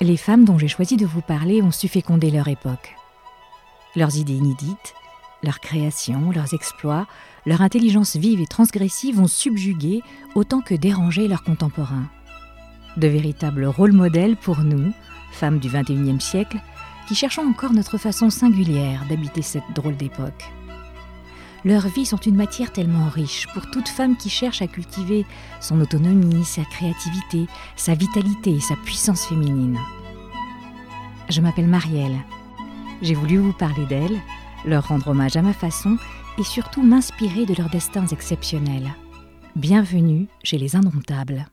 Les femmes dont j'ai choisi de vous parler ont su féconder leur époque. Leurs idées inédites, leurs créations, leurs exploits, leur intelligence vive et transgressive ont subjugué autant que dérangé leurs contemporains. De véritables rôles modèles pour nous, femmes du XXIe siècle, qui cherchons encore notre façon singulière d'habiter cette drôle d'époque. Leurs vies sont une matière tellement riche pour toute femme qui cherche à cultiver son autonomie, sa créativité, sa vitalité et sa puissance féminine. Je m'appelle Marielle. J'ai voulu vous parler d'elles, leur rendre hommage à ma façon et surtout m'inspirer de leurs destins exceptionnels. Bienvenue chez les Indomptables.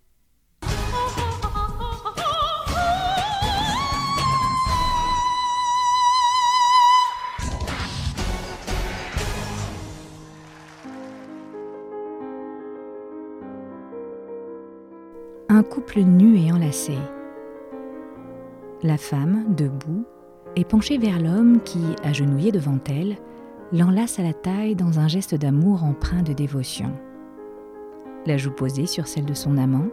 Couple nu et enlacé. La femme, debout, est penchée vers l'homme qui, agenouillé devant elle, l'enlace à la taille dans un geste d'amour empreint de dévotion. La joue posée sur celle de son amant,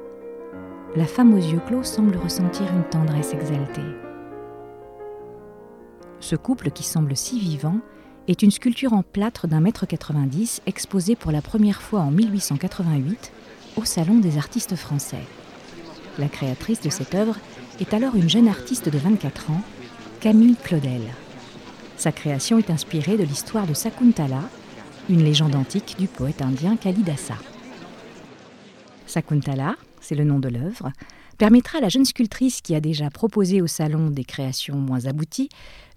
la femme aux yeux clos semble ressentir une tendresse exaltée. Ce couple qui semble si vivant est une sculpture en plâtre d'un mètre 90 exposée pour la première fois en 1888 au Salon des artistes français. La créatrice de cette œuvre est alors une jeune artiste de 24 ans, Camille Claudel. Sa création est inspirée de l'histoire de Sakuntala, une légende antique du poète indien Kalidasa. Sakuntala, c'est le nom de l'œuvre, permettra à la jeune sculptrice qui a déjà proposé au salon des créations moins abouties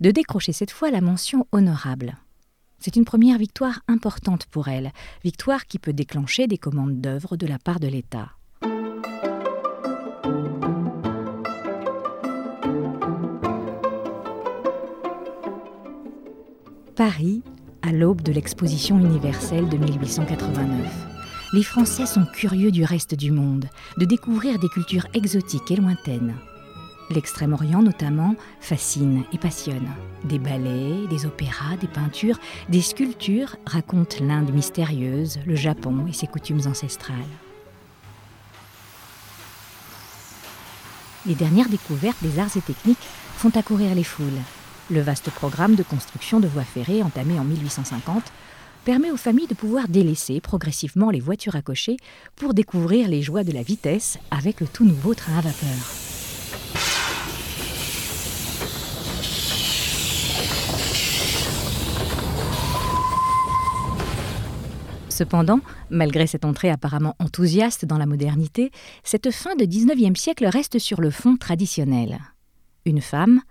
de décrocher cette fois la mention honorable. C'est une première victoire importante pour elle, victoire qui peut déclencher des commandes d'œuvres de la part de l'État. Paris, à l'aube de l'exposition universelle de 1889. Les Français sont curieux du reste du monde, de découvrir des cultures exotiques et lointaines. L'extrême-orient notamment fascine et passionne. Des ballets, des opéras, des peintures, des sculptures racontent l'Inde mystérieuse, le Japon et ses coutumes ancestrales. Les dernières découvertes des arts et techniques font accourir les foules. Le vaste programme de construction de voies ferrées entamé en 1850 permet aux familles de pouvoir délaisser progressivement les voitures à cocher pour découvrir les joies de la vitesse avec le tout nouveau train à vapeur. Cependant, malgré cette entrée apparemment enthousiaste dans la modernité, cette fin de 19e siècle reste sur le fond traditionnel. Une femme,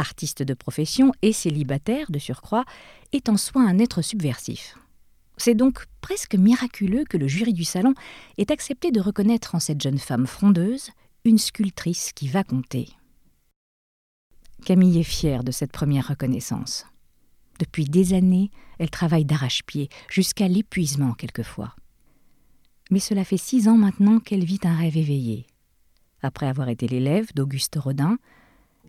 artiste de profession et célibataire de surcroît, est en soi un être subversif. C'est donc presque miraculeux que le jury du salon ait accepté de reconnaître en cette jeune femme frondeuse une sculptrice qui va compter. Camille est fière de cette première reconnaissance. Depuis des années, elle travaille d'arrache-pied, jusqu'à l'épuisement quelquefois. Mais cela fait six ans maintenant qu'elle vit un rêve éveillé. Après avoir été l'élève d'Auguste Rodin,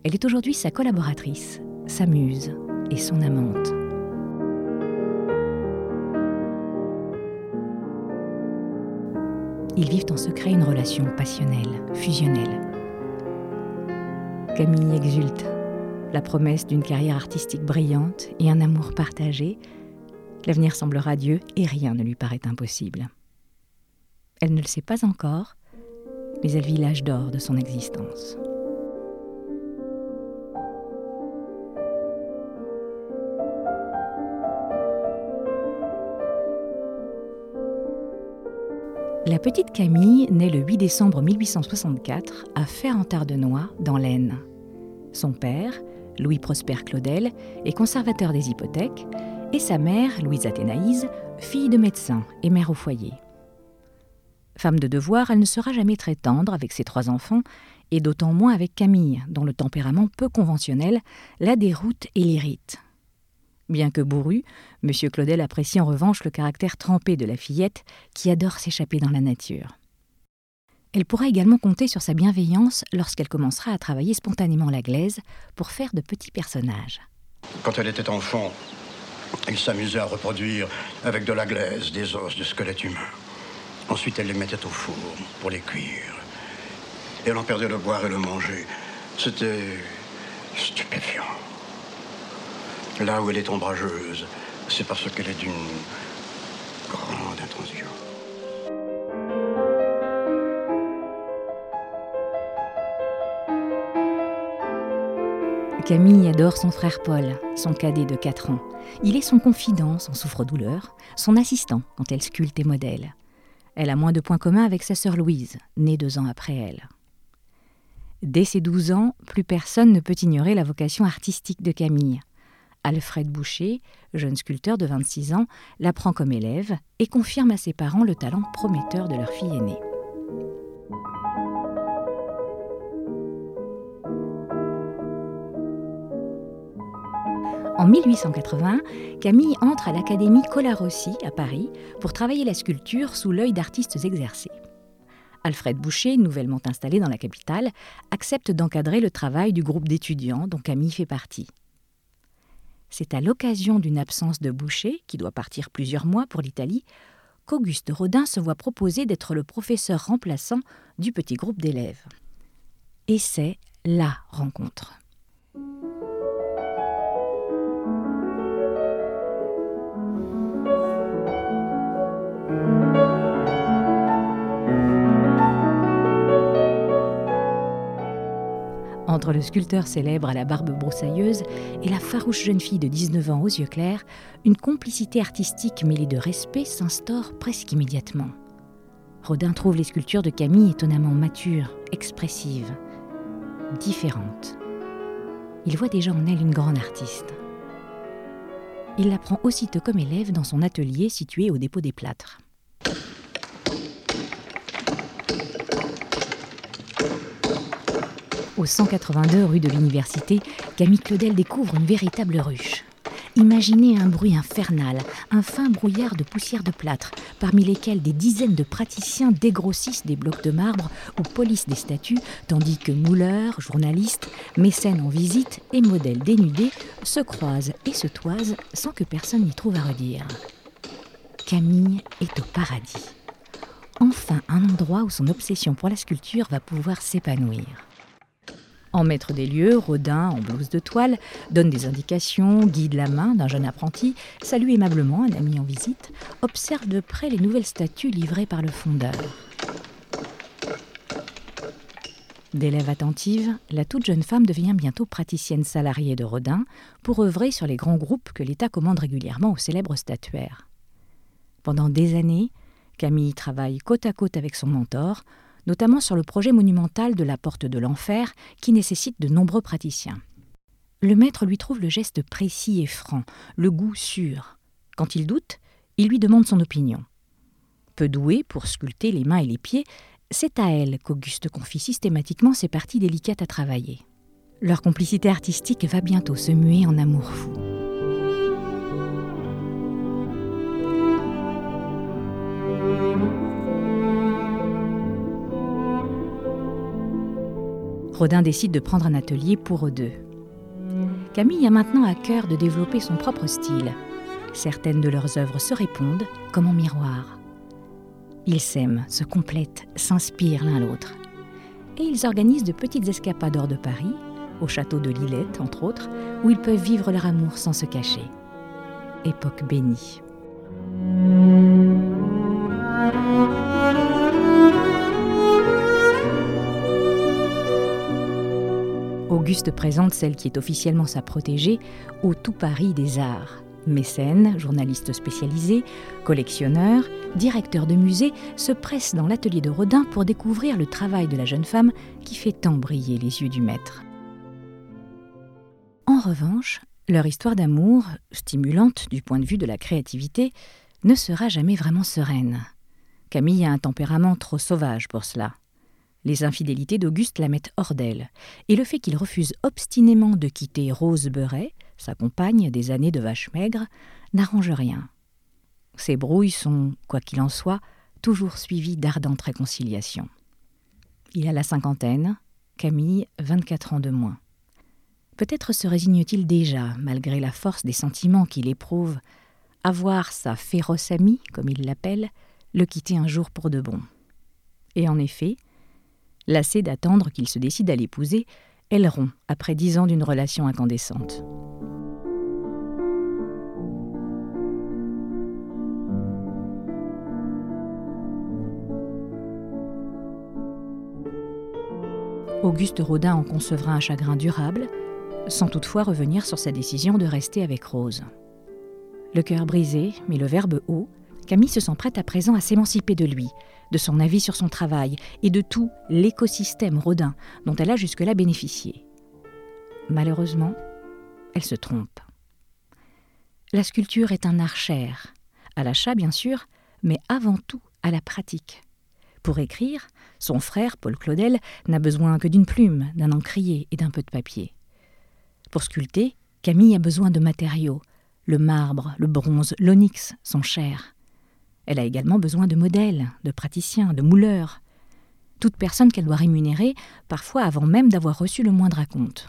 elle est aujourd'hui sa collaboratrice, sa muse et son amante. Ils vivent en secret une relation passionnelle, fusionnelle. Camille exulte. La promesse d'une carrière artistique brillante et un amour partagé. L'avenir semble radieux et rien ne lui paraît impossible. Elle ne le sait pas encore, mais elle vit l'âge d'or de son existence. La petite Camille naît le 8 décembre 1864 à Fer-en-Tardenois, dans l'Aisne. Son père, Louis Prosper Claudel, est conservateur des hypothèques, et sa mère, Louise Athénaïse, fille de médecin et mère au foyer. Femme de devoir, elle ne sera jamais très tendre avec ses trois enfants, et d'autant moins avec Camille, dont le tempérament peu conventionnel la déroute et l'irrite. Bien que bourru, M. Claudel apprécie en revanche le caractère trempé de la fillette qui adore s'échapper dans la nature. Elle pourra également compter sur sa bienveillance lorsqu'elle commencera à travailler spontanément la glaise pour faire de petits personnages. Quand elle était enfant, elle s'amusait à reproduire avec de la glaise des os de squelettes humains. Ensuite, elle les mettait au four pour les cuire. Et elle en perdait le boire et le manger C'était stupéfiant. Là où elle est ombrageuse, c'est parce qu'elle est d'une grande intransigeance. Camille adore son frère Paul, son cadet de 4 ans. Il est son confident, son souffre-douleur, son assistant quand elle sculpte et modèle. Elle a moins de points communs avec sa sœur Louise, née deux ans après elle. Dès ses 12 ans, plus personne ne peut ignorer la vocation artistique de Camille. Alfred Boucher, jeune sculpteur de 26 ans, la prend comme élève et confirme à ses parents le talent prometteur de leur fille aînée. En 1880, Camille entre à l'Académie Colarossi à Paris pour travailler la sculpture sous l'œil d'artistes exercés. Alfred Boucher, nouvellement installé dans la capitale, accepte d'encadrer le travail du groupe d'étudiants dont Camille fait partie. C'est à l'occasion d'une absence de Boucher, qui doit partir plusieurs mois pour l'Italie, qu'Auguste Rodin se voit proposer d'être le professeur remplaçant du petit groupe d'élèves. Et c'est la rencontre. Entre le sculpteur célèbre à la barbe broussailleuse et la farouche jeune fille de 19 ans aux yeux clairs, une complicité artistique mêlée de respect s'instaure presque immédiatement. Rodin trouve les sculptures de Camille étonnamment matures, expressives, différentes. Il voit déjà en elle une grande artiste. Il la prend aussitôt comme élève dans son atelier situé au dépôt des plâtres. Au 182 rue de l'Université, Camille Claudel découvre une véritable ruche. Imaginez un bruit infernal, un fin brouillard de poussière de plâtre, parmi lesquels des dizaines de praticiens dégrossissent des blocs de marbre ou polissent des statues, tandis que mouleurs, journalistes, mécènes en visite et modèles dénudés se croisent et se toisent sans que personne n'y trouve à redire. Camille est au paradis. Enfin un endroit où son obsession pour la sculpture va pouvoir s'épanouir. En maître des lieux, Rodin, en blouse de toile, donne des indications, guide la main d'un jeune apprenti, salue aimablement un ami en visite, observe de près les nouvelles statues livrées par le fondeur. D'élève attentive, la toute jeune femme devient bientôt praticienne salariée de Rodin pour œuvrer sur les grands groupes que l'État commande régulièrement aux célèbres statuaires. Pendant des années, Camille travaille côte à côte avec son mentor, notamment sur le projet monumental de la Porte de l'Enfer qui nécessite de nombreux praticiens. Le maître lui trouve le geste précis et franc, le goût sûr. Quand il doute, il lui demande son opinion. Peu douée pour sculpter les mains et les pieds, c'est à elle qu'Auguste confie systématiquement ses parties délicates à travailler. Leur complicité artistique va bientôt se muer en amour fou. Rodin décide de prendre un atelier pour eux deux. Camille a maintenant à cœur de développer son propre style. Certaines de leurs œuvres se répondent comme en miroir. Ils s'aiment, se complètent, s'inspirent l'un l'autre. Et ils organisent de petites escapades hors de Paris, au château de Lillette entre autres, où ils peuvent vivre leur amour sans se cacher. Époque bénie. Présente celle qui est officiellement sa protégée au tout Paris des arts. Mécène, journaliste spécialisé, collectionneur, directeur de musée, se presse dans l'atelier de Rodin pour découvrir le travail de la jeune femme qui fait tant briller les yeux du maître. En revanche, leur histoire d'amour, stimulante du point de vue de la créativité, ne sera jamais vraiment sereine. Camille a un tempérament trop sauvage pour cela. Les infidélités d'Auguste la mettent hors d'elle, et le fait qu'il refuse obstinément de quitter Rose Beuret, sa compagne des années de vache maigre, n'arrange rien. Ces brouilles sont, quoi qu'il en soit, toujours suivies d'ardentes réconciliations. Il a la cinquantaine, Camille 24 ans de moins. Peut-être se résigne-t-il déjà, malgré la force des sentiments qu'il éprouve, à voir sa féroce amie, comme il l'appelle, le quitter un jour pour de bon. Et en effet, Lassée d'attendre qu'il se décide à l'épouser, Elle rompt après dix ans d'une relation incandescente. Auguste Rodin en concevra un chagrin durable, sans toutefois revenir sur sa décision de rester avec Rose. Le cœur brisé, mais le verbe haut, Camille se sent prête à présent à s'émanciper de lui, de son avis sur son travail et de tout l'écosystème Rodin dont elle a jusque-là bénéficié. Malheureusement, elle se trompe. La sculpture est un art cher, à l'achat bien sûr, mais avant tout à la pratique. Pour écrire, son frère, Paul Claudel, n'a besoin que d'une plume, d'un encrier et d'un peu de papier. Pour sculpter, Camille a besoin de matériaux. Le marbre, le bronze, l'onyx sont chers. Elle a également besoin de modèles, de praticiens, de mouleurs. Toute personne qu'elle doit rémunérer, parfois avant même d'avoir reçu le moindre acompte.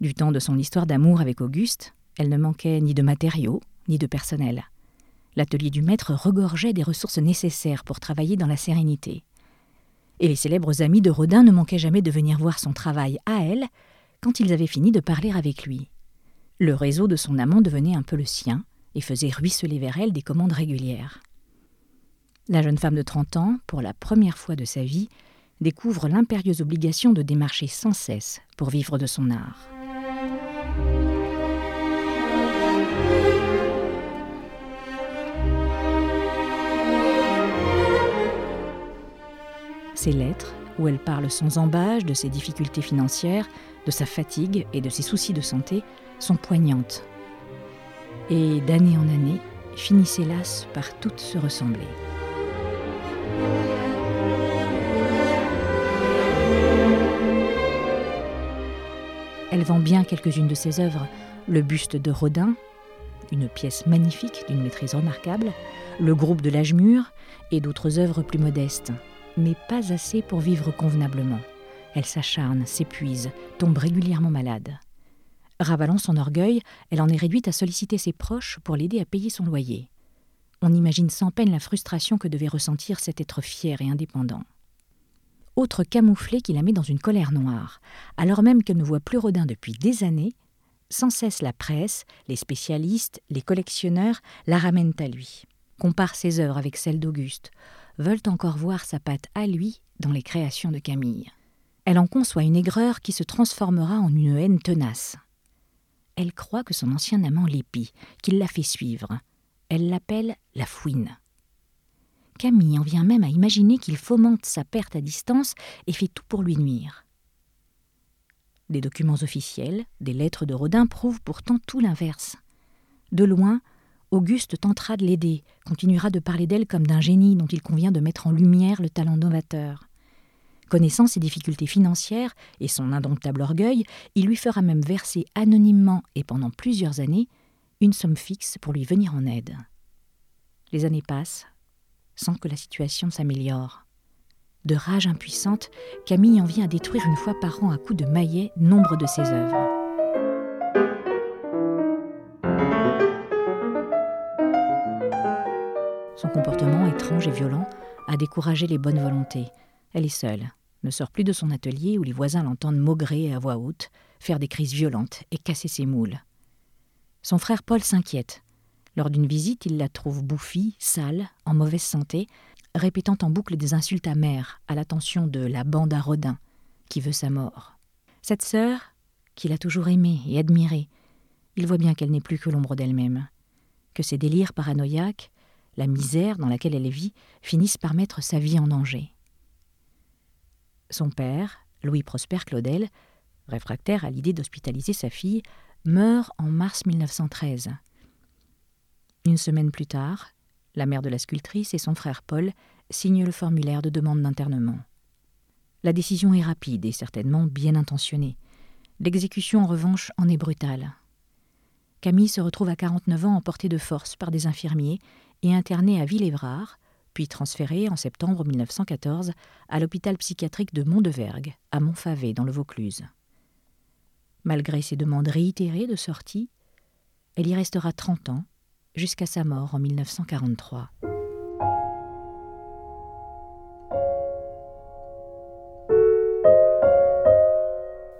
Du temps de son histoire d'amour avec Auguste, elle ne manquait ni de matériaux, ni de personnel. L'atelier du maître regorgeait des ressources nécessaires pour travailler dans la sérénité. Et les célèbres amis de Rodin ne manquaient jamais de venir voir son travail à elle quand ils avaient fini de parler avec lui. Le réseau de son amant devenait un peu le sien et faisait ruisseler vers elle des commandes régulières. La jeune femme de 30 ans, pour la première fois de sa vie, découvre l'impérieuse obligation de démarcher sans cesse pour vivre de son art. Ses lettres, où elle parle sans embâche de ses difficultés financières, de sa fatigue et de ses soucis de santé, sont poignantes. Et d'année en année, finissent hélas par toutes se ressembler. Elle vend bien quelques-unes de ses œuvres, le buste de Rodin, une pièce magnifique d'une maîtrise remarquable, le groupe de l'âge mûr et d'autres œuvres plus modestes mais pas assez pour vivre convenablement. Elle s'acharne, s'épuise, tombe régulièrement malade. Ravalant son orgueil, elle en est réduite à solliciter ses proches pour l'aider à payer son loyer. On imagine sans peine la frustration que devait ressentir cet être fier et indépendant. Autre camouflet qui la met dans une colère noire, alors même qu'elle ne voit plus Rodin depuis des années, sans cesse la presse, les spécialistes, les collectionneurs la ramènent à lui, compare ses œuvres avec celles d'Auguste, veulent encore voir sa patte à lui dans les créations de Camille. Elle en conçoit une aigreur qui se transformera en une haine tenace. Elle croit que son ancien amant l'épie, qu'il la fait suivre. Elle l'appelle la fouine. Camille en vient même à imaginer qu'il fomente sa perte à distance et fait tout pour lui nuire. Des documents officiels, des lettres de Rodin prouvent pourtant tout l'inverse. De loin, Auguste tentera de l'aider, continuera de parler d'elle comme d'un génie dont il convient de mettre en lumière le talent novateur. Connaissant ses difficultés financières et son indomptable orgueil, il lui fera même verser anonymement et pendant plusieurs années une somme fixe pour lui venir en aide. Les années passent sans que la situation s'améliore. De rage impuissante, Camille en vient à détruire une fois par an à coups de maillet nombre de ses œuvres. Son comportement étrange et violent a découragé les bonnes volontés. Elle est seule, ne sort plus de son atelier où les voisins l'entendent maugrer à voix haute, faire des crises violentes et casser ses moules. Son frère Paul s'inquiète. Lors d'une visite, il la trouve bouffie, sale, en mauvaise santé, répétant en boucle des insultes amères à l'attention de la bande à Rodin, qui veut sa mort. Cette sœur, qu'il a toujours aimée et admirée, il voit bien qu'elle n'est plus que l'ombre d'elle-même, que ses délires paranoïaques, la misère dans laquelle elle vit, finissent par mettre sa vie en danger. Son père, Louis Prosper Claudel, réfractaire à l'idée d'hospitaliser sa fille, meurt en mars 1913. Une semaine plus tard, la mère de la sculptrice et son frère Paul signent le formulaire de demande d'internement. La décision est rapide et certainement bien intentionnée. L'exécution, en revanche, en est brutale. Camille se retrouve à 49 ans emportée de force par des infirmiers et internée à Villévrard, puis transférée en septembre 1914 à l'hôpital psychiatrique de Mont-de-Vergue, à Montfavet, dans le Vaucluse. Malgré ses demandes réitérées de sortie, elle y restera 30 ans, jusqu'à sa mort en 1943.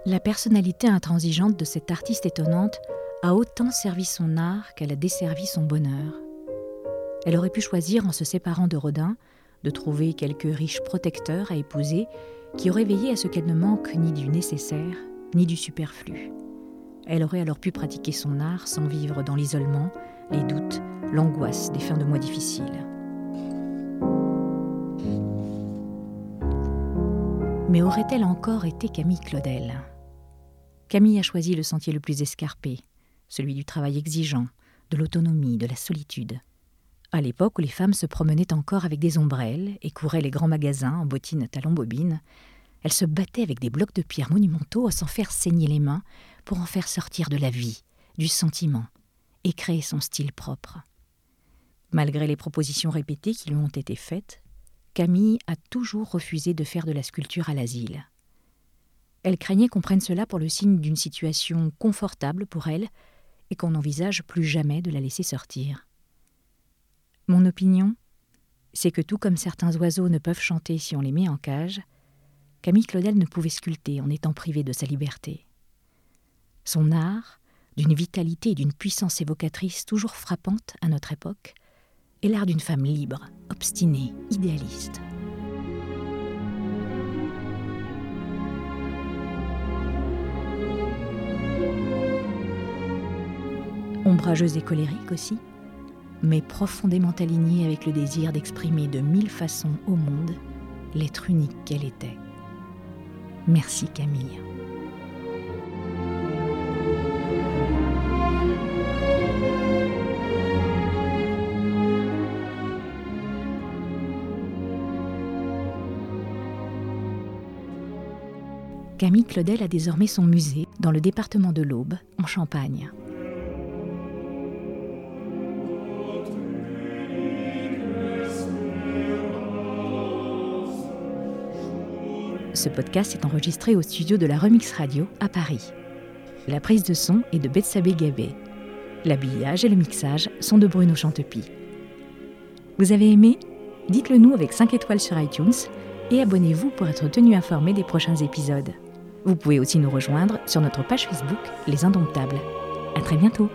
La personnalité intransigeante de cette artiste étonnante a autant servi son art qu'elle a desservi son bonheur. Elle aurait pu choisir, en se séparant de Rodin, de trouver quelques riches protecteurs à épouser qui auraient veillé à ce qu'elle ne manque ni du nécessaire ni du superflu. Elle aurait alors pu pratiquer son art sans vivre dans l'isolement, les doutes, l'angoisse des fins de mois difficiles. Mais aurait-elle encore été Camille Claudel? Camille a choisi le sentier le plus escarpé, celui du travail exigeant, de l'autonomie, de la solitude. À l'époque où les femmes se promenaient encore avec des ombrelles et couraient les grands magasins en bottines talons bobines, elle se battait avec des blocs de pierre monumentaux à s'en faire saigner les mains pour en faire sortir de la vie, du sentiment, et créer son style propre. Malgré les propositions répétées qui lui ont été faites, Camille a toujours refusé de faire de la sculpture à l'asile. Elle craignait qu'on prenne cela pour le signe d'une situation confortable pour elle et qu'on n'envisage plus jamais de la laisser sortir. Mon opinion, c'est que tout comme certains oiseaux ne peuvent chanter si on les met en cage, Camille Claudel ne pouvait sculpter en étant privée de sa liberté. Son art, d'une vitalité et d'une puissance évocatrice toujours frappante à notre époque, est l'art d'une femme libre, obstinée, idéaliste. Ombrageuse et colérique aussi, mais profondément alignée avec le désir d'exprimer de mille façons au monde l'être unique qu'elle était. Merci Camille. Camille Claudel a désormais son musée dans le département de l'Aube, en Champagne. Ce podcast est enregistré au studio de la Remix Radio à Paris. La prise de son est de Betsabé Gabé. L'habillage et le mixage sont de Bruno Chantepie. Vous avez aimé? Dites-le nous avec 5 étoiles sur iTunes et abonnez-vous pour être tenu informé des prochains épisodes. Vous pouvez aussi nous rejoindre sur notre page Facebook Les Indomptables. À très bientôt!